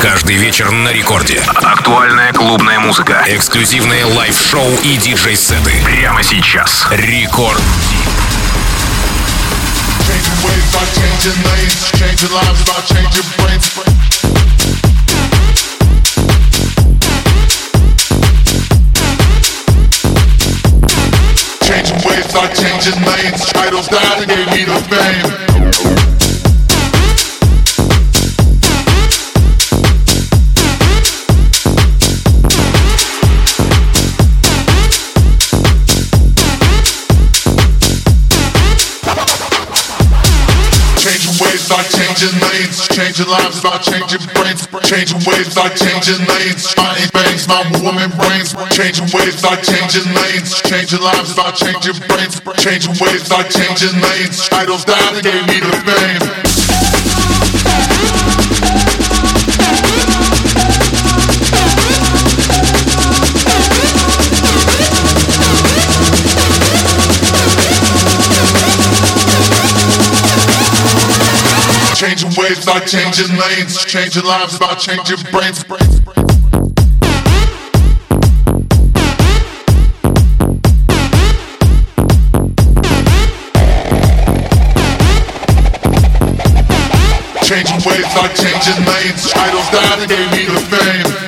Каждый вечер на рекорде. Актуальная клубная музыка. Эксклюзивные лайв-шоу и диджей-сеты. Прямо сейчас. Рекорд. Changing ways by changing lanes, changing lives by changing brains. Changing ways by changing lanes, titles died and gave me the fame. Changing lanes, changing lives by changing brains. Changing ways by changing lanes, my bangs, my woman brains. Changing ways by changing lanes, changing lives by changing brains. Changing ways by changing lanes, Idols and gave me the fame. Ways by changing lanes, changing lives by changing brains. Changing ways by changing lanes, titles died and gave me the fame.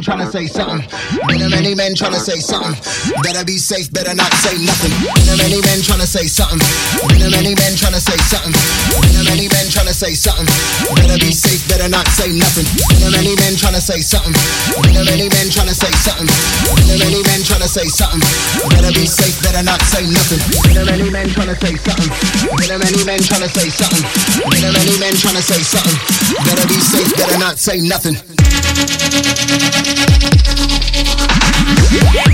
Say something. Been a many men trying to say something. Better be safe, better not say nothing. Been a many men trying to say something. Been a many men trying to say something. Many men trying to say something. Better be safe, better not say nothing. Been a many men trying to say something. Been a many men trying to say something. Many men trying to say something. Better be safe, better not say nothing. Many men trying to say something. Been a many men trying to say something. Been a many men trying to say something. Better be safe, better not say nothing. Scandal.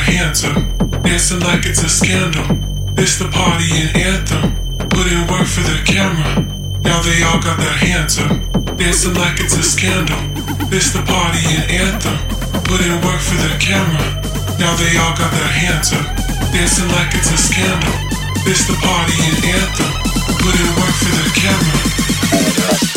Hands up. Dancing like it's a scandal. It's the party and anthem. Put in work for the camera. Now they all got their hands up. Dancing like it's a scandal. It's the party and anthem. Put in work for the camera. Now they all got their hands up. Dancing like it's a scandal. It's the party and anthem. Put in work for the camera.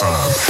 Time.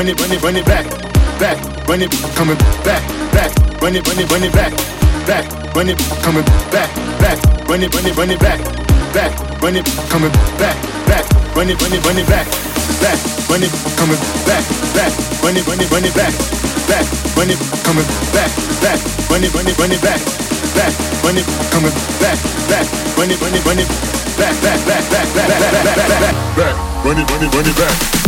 when it when it when it back, back when it coming back, back when it when it when it back, back when it coming back, back when it when it when it back, back when it coming back, back when it when it when it back, back when it coming back, back when it when it when it back, back when it coming back, back when it when it when it back, back when it coming back, back when it when it when it back back back back back back back back back run it, run it, run it back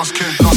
lost.